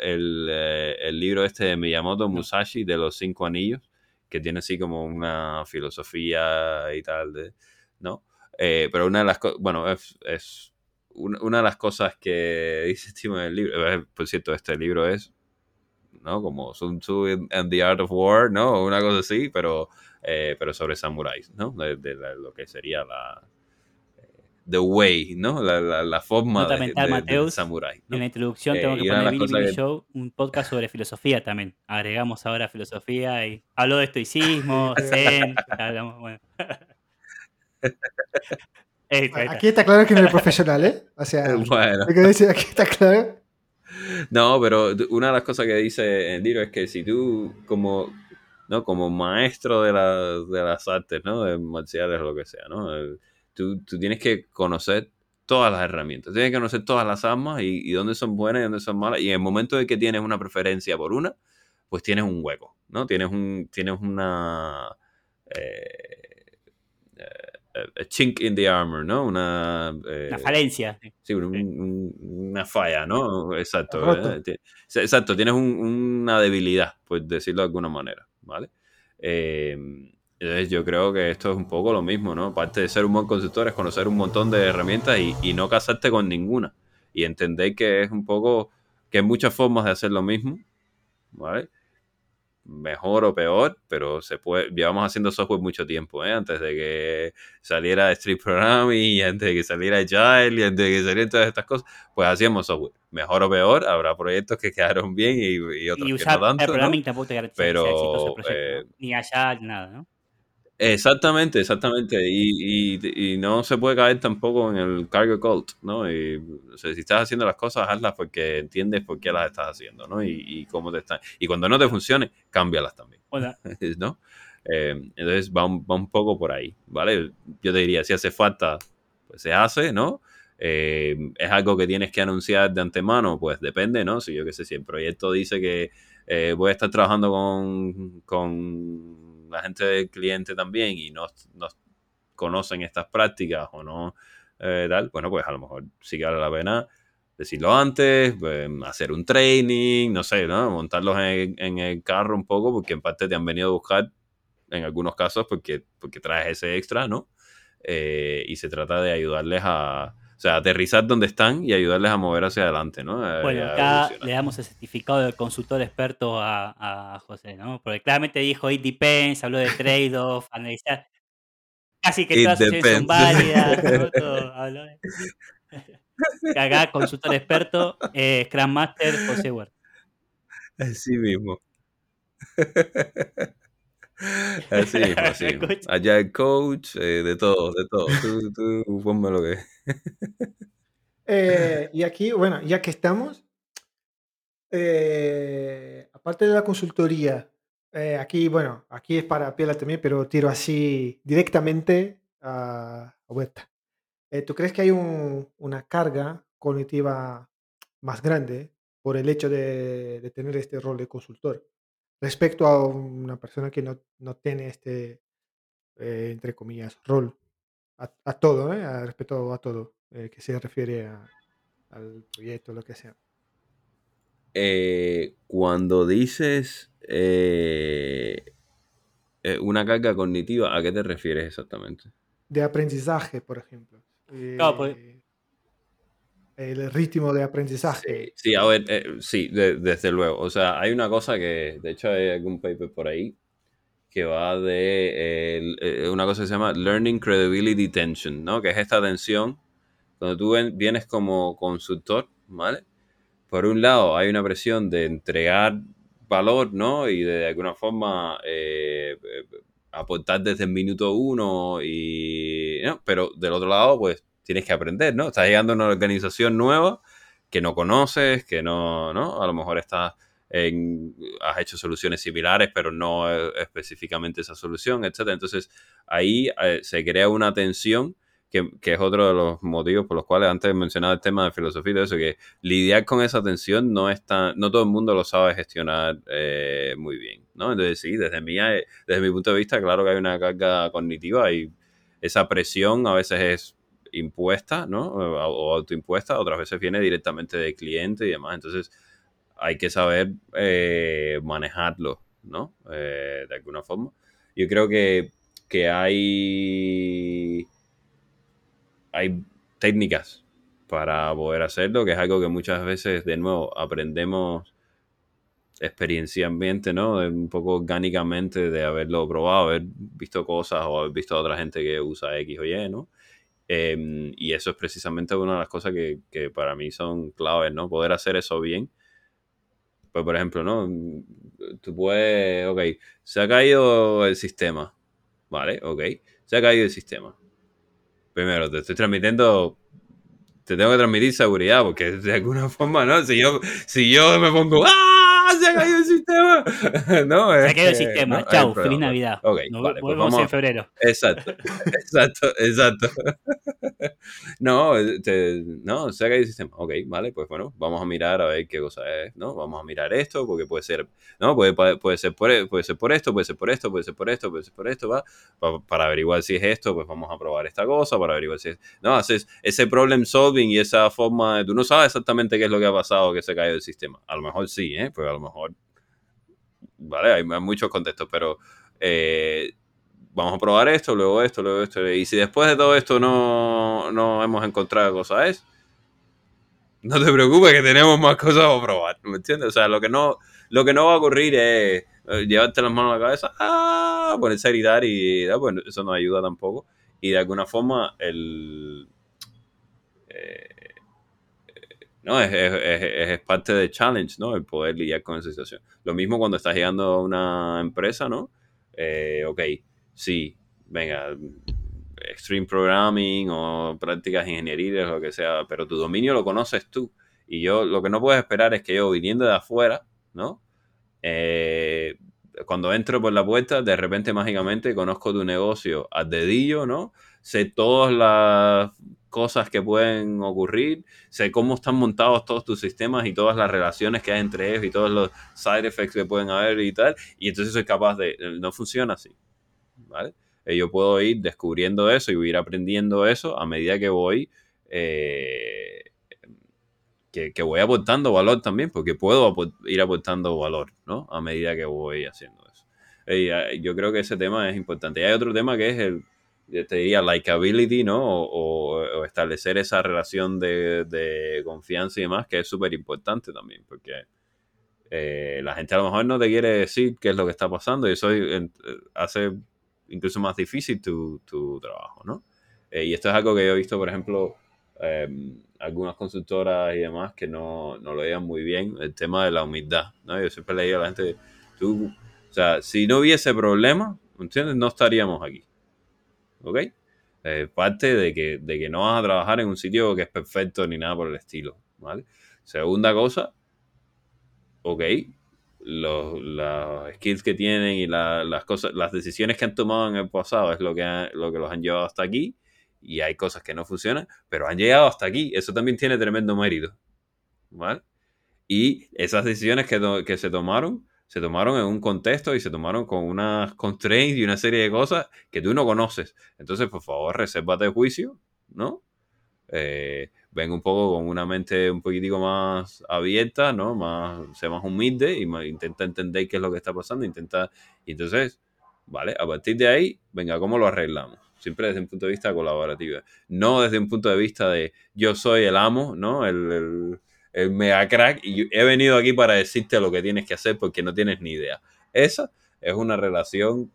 el, eh, el libro este de Miyamoto Musashi de los cinco anillos, que tiene así como una filosofía y tal, de, ¿no? Eh, pero una de las cosas, bueno, es, es una, una de las cosas que (laughs) dice Timo en el libro, eh, por cierto, este libro es, ¿no? Como Sun Tzu and the Art of War, ¿no? Una cosa así, pero, eh, pero sobre samuráis, ¿no? De, lo que sería la... The way, ¿no? La, la, la forma Nota de, mental, samurái. ¿no? En la introducción Eh, tengo que poner Billy cosas Billy que- Show, un podcast sobre filosofía también. Agregamos ahora filosofía y habló de estoicismo, (laughs) zen, hablamos, bueno. (laughs) Aquí está claro que no eres profesional, ¿eh? O sea, (laughs) Bueno. que decir aquí está claro. No, pero una de las cosas que dice el libro es que si tú como, ¿no? como maestro de, la- de las artes, ¿no? de marciales o lo que sea, ¿no? Eh, tú, tú tienes que conocer todas las herramientas, tienes que conocer todas las armas y, y dónde son buenas y dónde son malas. Y en el momento de que tienes una preferencia por una, pues tienes un hueco, ¿no? Tienes, un, tienes una... eh, eh, a chink in the armor, ¿no? Una... eh, Una falencia. sí. Sí, un- un- una falla, ¿no? Exacto. Exacto, tienes un- una debilidad, por decirlo de alguna manera, ¿vale? Eh, entonces yo creo que esto es un poco lo mismo, ¿no? Aparte de ser un buen consultor es conocer un montón de herramientas y, y no casarte con ninguna. Y entender que es un poco, que hay muchas formas de hacer lo mismo, ¿vale? Mejor o peor, pero se puede, llevamos haciendo software mucho tiempo, ¿eh? Antes de que saliera Street Programming y antes de que saliera Agile y antes de que salieran todas estas cosas, pues hacíamos software. Mejor o peor, habrá proyectos que quedaron bien y, y otros Y que usar no tanto, el ¿no? programming tampoco te garantiza que Pero, exitoso el proyecto. eh, ¿no? Ni ni nada, ¿no? Exactamente, exactamente. Y, y- y no se puede caer tampoco en el cargo cult, ¿no? Y, o sea, si estás haciendo las cosas, hazlas porque entiendes por qué las estás haciendo, ¿no? Y, y cómo te están. Y cuando no te funcione, cámbialas también, Bueno, (laughs) ¿no? Eh, entonces va un, va un poco por ahí, ¿vale? Yo te diría, si hace falta, pues se hace, ¿no? Eh, es algo que tienes que anunciar de antemano, pues depende, ¿no? Si yo qué sé, si el proyecto dice que eh, voy a estar trabajando con, con la gente del cliente también y no, no conocen estas prácticas o no eh, tal, bueno, pues a lo mejor sí que vale la pena decirlo antes, pues, hacer un training, no sé, ¿no? Montarlos en, en el carro un poco, porque en parte te han venido a buscar en algunos casos porque, porque traes ese extra, ¿no? Eh, y se trata de ayudarles a, o sea, aterrizar donde están y ayudarles a mover hacia adelante, ¿no? A- bueno, acá le damos el certificado de consultor experto a, a José, ¿no? Porque claramente dijo it depends, habló de (laughs) trade-off, analizar. Casi que It todas las son válidas, ¿no? (laughs) Todo, habló de- (laughs) Acá, consultor experto, eh, Scrum Master, José Huerta. Así mismo. (laughs) así así. Allá el coach, eh, de todo, de todo. Tú, tú ponme lo que (laughs) Eh, y aquí, bueno, ya que estamos, eh, aparte de la consultoría, eh, aquí, bueno, aquí es para Piela también, pero tiro así directamente a a Huerta. Eh, ¿Tú crees que hay un- una carga cognitiva más grande por el hecho de, de tener este rol de consultor respecto a una persona que no, no tiene este, eh, entre comillas, rol a, a todo, ¿eh? A- respecto a todo, eh, que se refiere a- al proyecto, lo que sea. Eh, cuando dices una carga cognitiva, ¿a qué te refieres exactamente? De aprendizaje, por ejemplo. Claro, pues el ritmo de aprendizaje. Sí, a ver, eh, sí, de- desde luego. O sea, hay una cosa que, de hecho, hay algún paper por ahí que va de eh, una cosa que se llama Learning Credibility Tension, ¿no? Que es esta tensión cuando tú vienes como consultor, ¿vale? Por un lado, hay una presión de entregar valor, ¿no? Y de, alguna forma eh, eh, aportar desde el minuto uno y... ¿no? Pero del otro lado, pues tienes que aprender, ¿no? Estás llegando a una organización nueva que no conoces, que no, ¿no? A lo mejor estás en, has hecho soluciones similares, pero no eh, específicamente esa solución, etcétera. Entonces, ahí eh, se crea una tensión que, que es otro de los motivos por los cuales antes mencionaba el tema de filosofía y todo eso, que lidiar con esa tensión no es tan, no todo el mundo lo sabe gestionar eh, muy bien, ¿no? Entonces sí, desde mi, desde mi punto de vista, claro que hay una carga cognitiva y esa presión a veces es impuesta, ¿no? O, autoimpuesta, otras veces viene directamente del cliente y demás. Entonces hay que saber eh, manejarlo, ¿no? Eh, de alguna forma. Yo creo que, que hay hay técnicas para poder hacerlo, que es algo que muchas veces, de nuevo, aprendemos experiencialmente, ¿no? Un poco orgánicamente de haberlo probado, haber visto cosas o haber visto a otra gente que usa X o Y, ¿no? Eh, y eso es precisamente una de las cosas que, que, para mí son claves, ¿no? Poder hacer eso bien. Pues, por ejemplo, ¿no? Tú puedes, ok, se ha caído el sistema, ¿vale? Ok, se ha caído el sistema primero, te estoy transmitiendo, te tengo que transmitir seguridad, porque de alguna forma, ¿no? Si yo, si yo me pongo, ¡ah! Se ha caído el sistema. (laughs) no, se ha caído el sistema. ¿no? Chau, feliz Navidad. Ok, Nos vale, volvemos pues vamos, en febrero. Exacto, (laughs) exacto, exacto. (laughs) no, te, no, se ha caído el sistema. Ok, vale, pues bueno, vamos a mirar a ver qué cosa es, ¿no? Vamos a mirar esto, porque puede ser, ¿no? Puede, puede, ser, por, puede ser por esto, puede ser por esto, puede ser por esto, puede ser por esto, ¿va? Para, para averiguar si es esto, pues vamos a probar esta cosa, para averiguar si es... No, haces ese problem solving y esa forma, de, tú no sabes exactamente qué es lo que ha pasado que se ha caído el sistema. A lo mejor sí, ¿eh? Pues a lo mejor, ¿vale? Hay, muchos contextos, pero... Eh, vamos a probar esto, luego esto, luego esto. Y si después de todo esto no, no hemos encontrado cosas, no te preocupes que tenemos más cosas a probar, ¿me entiendes? O sea, lo que no, lo que no va a ocurrir es llevarte las manos a la cabeza, ¡ah! ponerse a gritar y ah, bueno, eso no ayuda tampoco. Y de alguna forma el... Eh, no, es, es, es, parte del challenge, ¿no? El poder lidiar con esa situación. Lo mismo cuando estás llegando a una empresa, ¿no? Eh, ok, sí, venga, extreme programming o prácticas ingenieriles, lo que sea, pero tu dominio lo conoces tú. Y yo lo que no puedes esperar es que yo, viniendo de afuera, ¿no? Eh, cuando entro por la puerta, de repente mágicamente conozco tu negocio al dedillo, ¿no? Sé todas las cosas que pueden ocurrir, sé cómo están montados todos tus sistemas y todas las relaciones que hay entre ellos y todos los side effects que pueden haber y tal, y entonces soy capaz de, no funciona así, ¿vale? Yo puedo ir descubriendo eso y ir aprendiendo eso a medida que voy, eh, que, voy aportando valor también, porque puedo ir aportando valor, ¿no? A medida que voy haciendo eso. Y yo creo que ese tema es importante. Y hay otro tema que es el, te diría, likability, ¿no? O, establecer esa relación de, confianza y demás, que es súper importante también, porque eh, la gente a lo mejor no te quiere decir qué es lo que está pasando y eso hace incluso más difícil tu, trabajo, ¿no? Eh, y esto es algo que yo he visto, por ejemplo, eh, algunas consultoras y demás que no, no lo veían muy bien, el tema de la humildad, ¿no? Yo siempre le digo a la gente, tú, o sea, si no hubiese problema, ¿entiendes? No estaríamos aquí, ¿ok? Eh, parte de que, de que no vas a trabajar en un sitio que es perfecto ni nada por el estilo, ¿vale? Segunda cosa, ok, los, los, skills que tienen y la, las cosas, las decisiones que han tomado en el pasado es lo que, lo que los han llevado hasta aquí y hay cosas que no funcionan, pero han llegado hasta aquí. Eso también tiene tremendo mérito, ¿vale? Y esas decisiones que, que se tomaron, se tomaron en un contexto y se tomaron con unas constraints y una serie de cosas que tú no conoces. Entonces, por favor, resérvate el juicio, ¿no? Eh, ven un poco con una mente un poquitico más abierta, ¿no? Más, sea más humilde y más, intenta entender qué es lo que está pasando, intenta, y entonces ¿vale? A partir de ahí, venga, ¿cómo lo arreglamos? Siempre desde un punto de vista colaborativo. No desde un punto de vista de yo soy el amo, ¿no? El, el, el mega crack y he venido aquí para decirte lo que tienes que hacer porque no tienes ni idea. Esa es una relación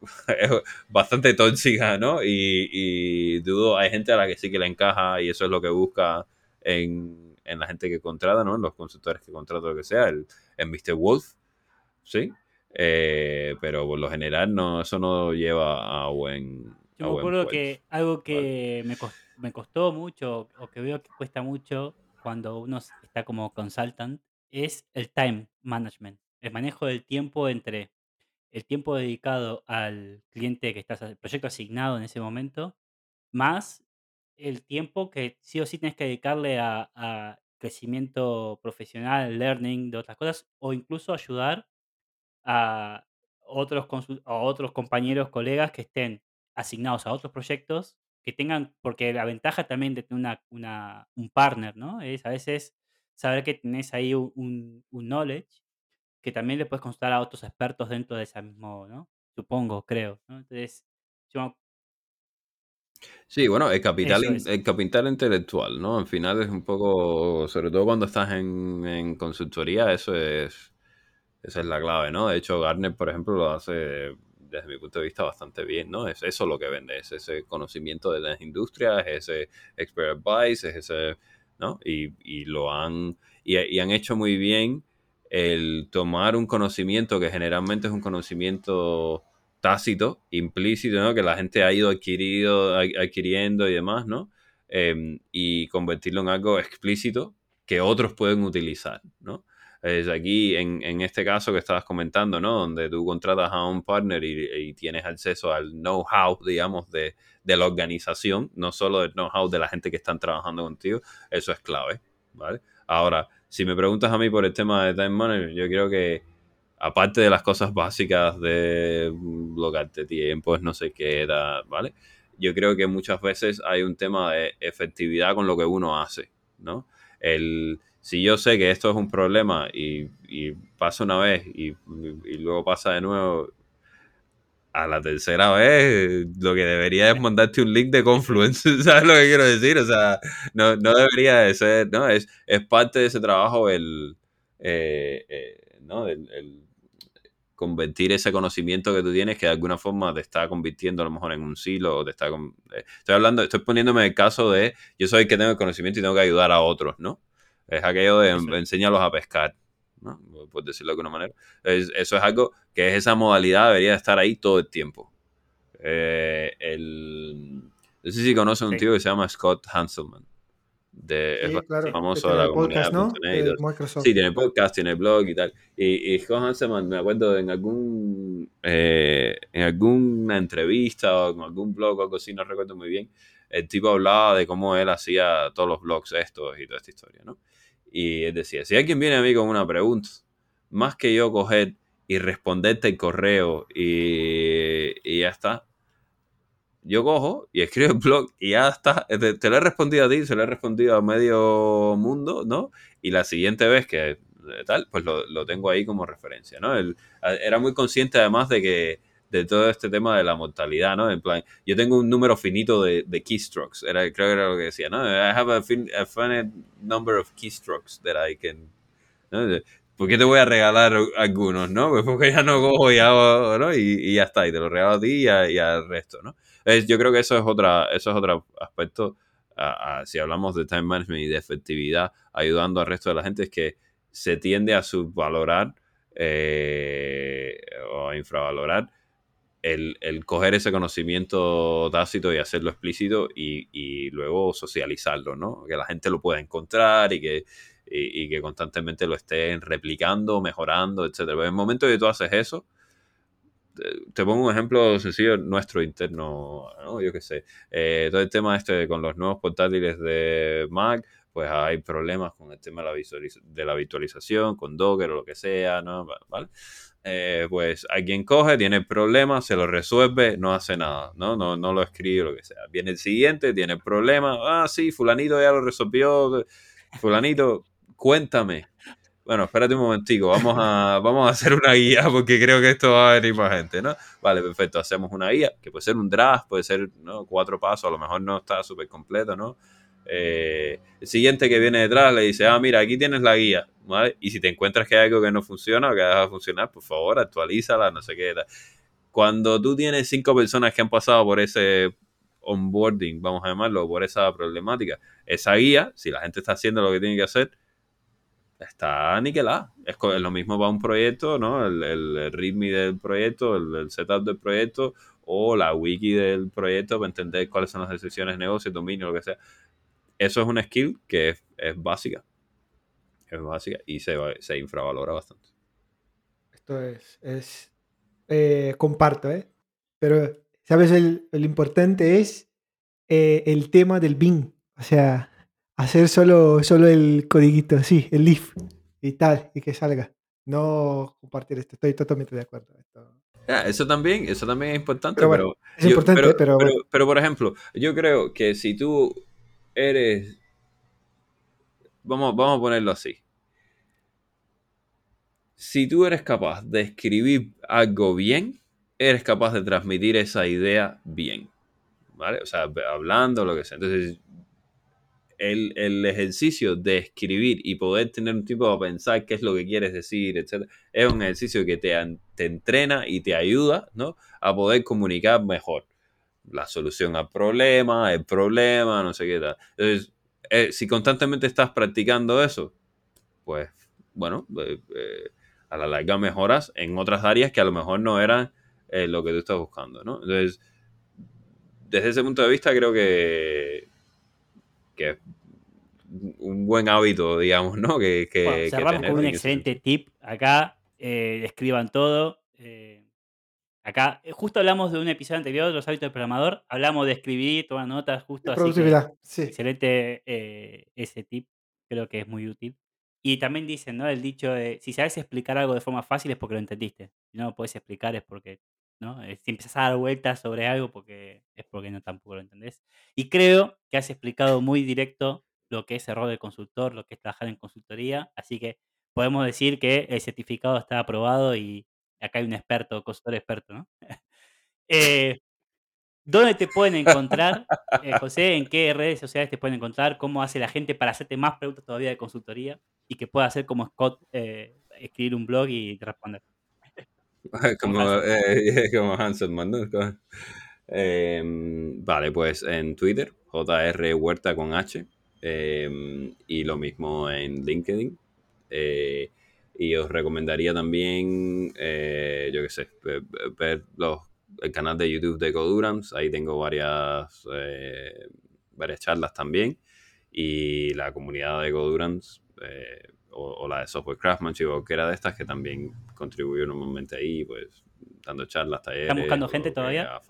(laughs) bastante tóxica, ¿no? Y, y, dudo, hay gente a la que sí que le encaja y eso es lo que busca en, en la gente que contrata, ¿no? En los consultores que contrata, lo que sea, el, el Mr. Wolf, ¿sí? Eh, pero por lo general no, eso no lleva a buen. Yo me acuerdo que algo que me, costó, me costó mucho, o que veo que cuesta mucho cuando uno está como consultant, es el time management, el manejo del tiempo entre el tiempo dedicado al cliente que estás, al proyecto asignado en ese momento, más el tiempo que sí o sí tienes que dedicarle a, a crecimiento profesional, learning de otras cosas, o incluso ayudar a otros, a otros compañeros, colegas que estén asignados a otros proyectos, que tengan, porque la ventaja también de tener una, una, un partner, ¿no? Es a veces saber que tenés ahí un, un knowledge que también le puedes consultar a otros expertos dentro de ese mismo, ¿no? Supongo, creo, ¿no? Entonces, yo Sí, bueno, el capital, el capital intelectual, ¿no? Al final es un poco, sobre todo cuando estás en, en consultoría, eso es, esa es la clave, ¿no? De hecho, Gartner, por ejemplo, lo hace desde mi punto de vista bastante bien, ¿no? Es eso lo que vende, es ese conocimiento de las industrias, ese expert advice, es ese, ¿no? Y, y lo han, y, han hecho muy bien el tomar un conocimiento que generalmente es un conocimiento tácito, implícito, ¿no? Que la gente ha ido adquirido, adquiriendo y demás, ¿no? Eh, y convertirlo en algo explícito que otros pueden utilizar, ¿no? Es aquí, en, en, este caso que estabas comentando, ¿no? Donde tú contratas a un partner y, y tienes acceso al know-how, digamos, de, de, la organización, no solo del know-how de la gente que están trabajando contigo, eso es clave, ¿vale? Ahora, si me preguntas a mí por el tema de time management, yo creo que aparte de las cosas básicas de bloquearte tiempos, no sé qué era, ¿vale? Yo creo que muchas veces hay un tema de efectividad con lo que uno hace, ¿no? El, si yo sé que esto es un problema y, y pasa una vez y, y, luego pasa de nuevo, a la tercera vez lo que debería es mandarte un link de Confluence, (laughs) ¿sabes lo que quiero decir? O sea, no, no debería de ser, ¿no? Es, es parte de ese trabajo el, eh, eh, ¿no? el, convertir ese conocimiento que tú tienes que de alguna forma te está convirtiendo a lo mejor en un silo o te está estoy hablando estoy poniéndome el caso de yo soy el que tengo el conocimiento y tengo que ayudar a otros no es aquello de sí. enseñarlos a pescar ¿no? por decirlo de alguna manera es, eso es algo que es esa modalidad debería estar ahí todo el tiempo eh, el no sé si conocen un sí. tío que se llama Scott Hanselman de, sí, es claro, famoso de la podcast, comunidad ¿no? Sí, tiene podcast, tiene blog y tal. Y, y Scott Hanselman, me acuerdo en algún eh, en alguna entrevista o en algún blog o algo así, no recuerdo muy bien, el tipo hablaba de cómo él hacía todos los blogs estos y toda esta historia, ¿no? Y él decía, si alguien viene a mí con una pregunta, más que yo coger y responderte el correo y, y ya está, yo cojo y escribo el blog y ya está. Te, te, lo he respondido a ti, se lo he respondido a medio mundo, ¿no? Y la siguiente vez que tal, pues lo, lo tengo ahí como referencia, ¿no? Él, era muy consciente además de que de todo este tema de la mortalidad, ¿no? En plan, yo tengo un número finito de, de keystrokes, era, creo que era lo que decía, ¿no? I have a, fin, a finite number of keystrokes that I can... ¿no? ¿por qué te voy a regalar algunos, no? Pues porque ya no cojo y hago, ¿no? Y, y, ya está, y te lo regalo a ti y, a, y al resto, ¿no? Es, yo creo que eso es otra, eso es otro aspecto, si hablamos de time management y de efectividad, ayudando al resto de la gente, es que se tiende a subvalorar eh, o a infravalorar el, el, coger ese conocimiento tácito y hacerlo explícito y, y, luego socializarlo, ¿no? Que la gente lo pueda encontrar y que, y, que constantemente lo estén replicando, mejorando, etc. En el momento que tú haces eso, te pongo un ejemplo sencillo, nuestro interno, ¿no? yo qué sé, eh, todo el tema este con los nuevos portátiles de Mac, pues hay problemas con el tema de la, visualiz de la virtualización, con Docker o lo que sea, ¿no? ¿Vale? Eh, pues alguien coge, tiene problemas, se lo resuelve, no hace nada, ¿no? No, no lo escribe, lo que sea. Viene el siguiente, tiene problemas, ah, sí, fulanito ya lo resolvió, fulanito, cuéntame, bueno, espérate un momentico, vamos a, (laughs) vamos a hacer una guía porque creo que esto va a venir más gente, ¿no? Vale, perfecto, hacemos una guía, que puede ser un draft, puede ser ¿no? cuatro pasos, a lo mejor no está súper completo, ¿no? Eh, el siguiente que viene detrás le dice, ah, mira, aquí tienes la guía, ¿vale? Y si te encuentras que hay algo que no funciona o que deja de funcionar, por favor, actualízala, no sé qué. Cuando tú tienes cinco personas que han pasado por ese onboarding, vamos a llamarlo, por esa problemática, esa guía, si la gente está haciendo lo que tiene que hacer, está aniquilada. Es, lo mismo para un proyecto, ¿no? El, el, readme del proyecto, el, setup del proyecto o la wiki del proyecto para entender cuáles son las decisiones, negocios, dominio, lo que sea. Eso es una skill que es, básica. Es básica y se, se infravalora bastante. Esto es, es eh, comparto, ¿eh? Pero, ¿sabes? El, el importante es eh, el tema del bin. O sea, hacer solo, solo el codiguito, sí, el if y tal, y que salga. No compartir esto, estoy totalmente de acuerdo. eso también, eso también es importante. Pero, es importante, pero, pero, por ejemplo, yo creo que si tú eres. Vamos, vamos a ponerlo así. Si tú eres capaz de escribir algo bien, eres capaz de transmitir esa idea bien. ¿Vale? O sea, hablando, lo que sea. Entonces, el, ejercicio de escribir y poder tener un tipo de pensar qué es lo que quieres decir, etc., es un ejercicio que te, te entrena y te ayuda ¿no? a poder comunicar mejor la solución al problema, el problema, no sé qué tal. Entonces, eh, si constantemente estás practicando eso, pues, bueno, eh, eh, a la larga mejoras en otras áreas que a lo mejor no eran lo que tú estás buscando, ¿no? Entonces, desde ese punto de vista creo que que es un buen hábito, digamos, ¿no? Que, que, cerramos con un excelente tip. Acá eh, escriban todo. Eh, acá, eh, justo hablamos de un episodio anterior, Los hábitos del programador. Hablamos de escribir, tomar notas, justo así. sí. Excelente ese tip. Creo que es muy útil. Y también dicen, ¿no? El dicho de si sabes explicar algo de forma fácil es porque lo entendiste. Si no lo puedes explicar es porque ¿no? Eh, si empiezas a dar vueltas sobre algo porque es porque no tampoco lo entendés. Y creo que has explicado muy directo lo que es el rol de consultor, lo que es trabajar en consultoría, así que podemos decir que el certificado está aprobado y acá hay un experto, consultor experto, ¿no? (laughs) Eh, ¿Dónde te pueden encontrar, eh, José? ¿En qué redes sociales te pueden encontrar? ¿Cómo hace la gente para hacerte más preguntas todavía de consultoría y que pueda hacer como Scott, escribir un blog y responder? (laughs) como, eh, (laughs) como Hanson (laughs) em, vale, pues en Twitter, JR Huerta con H. Em, y lo mismo en LinkedIn. Eh, y os recomendaría también, eh, yo qué sé, ver los, el canal de YouTube de Codurance. Ahí tengo varias, varias charlas también. Y la comunidad de Codurance o, la de Software Craftsmanship o cualquiera de estas que también contribuyó normalmente ahí, pues dando charlas, talleres. ¿Están buscando gente todavía?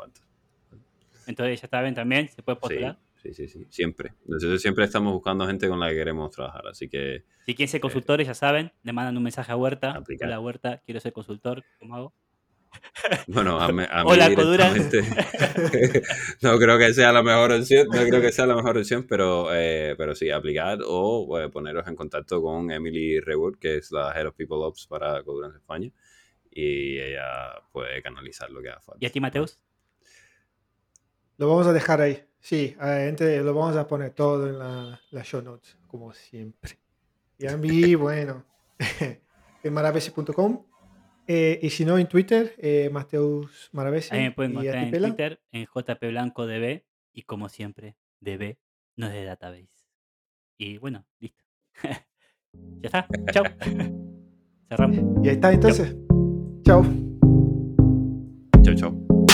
Entonces ya está bien también, se puede postular. Sí, sí, sí, siempre. Nosotros siempre estamos buscando gente con la que queremos trabajar, así que... Si quieren ser consultores, ya saben, le mandan un mensaje a Huerta. Hola Huerta, quiero ser consultor, ¿cómo hago? Bueno, a, mí Hola, Codura. (laughs) no creo que sea la mejor opción, no creo que sea la mejor opción, pero, eh, pero sí, aplicar o eh, poneros en contacto con Emily Rewood, que es la Head of People Ops para Codurance España, y ella puede canalizar lo que haga falta. ¿Y a ti, Mateus? Lo vamos a dejar ahí. Sí, gente, lo vamos a poner todo en la, la show notes, como siempre. Y a mí, bueno, (laughs) en maravesi.com eh, y si no, en Twitter, eh, Mateus Maravesi. Ahí me pueden encontrar en Twitter, en JP Blanco DB. Y como siempre, DB no es de database. Y bueno, listo. (laughs) ya está. Chao. (laughs) Cerramos. Y ahí está entonces. Chao. Chao, chao.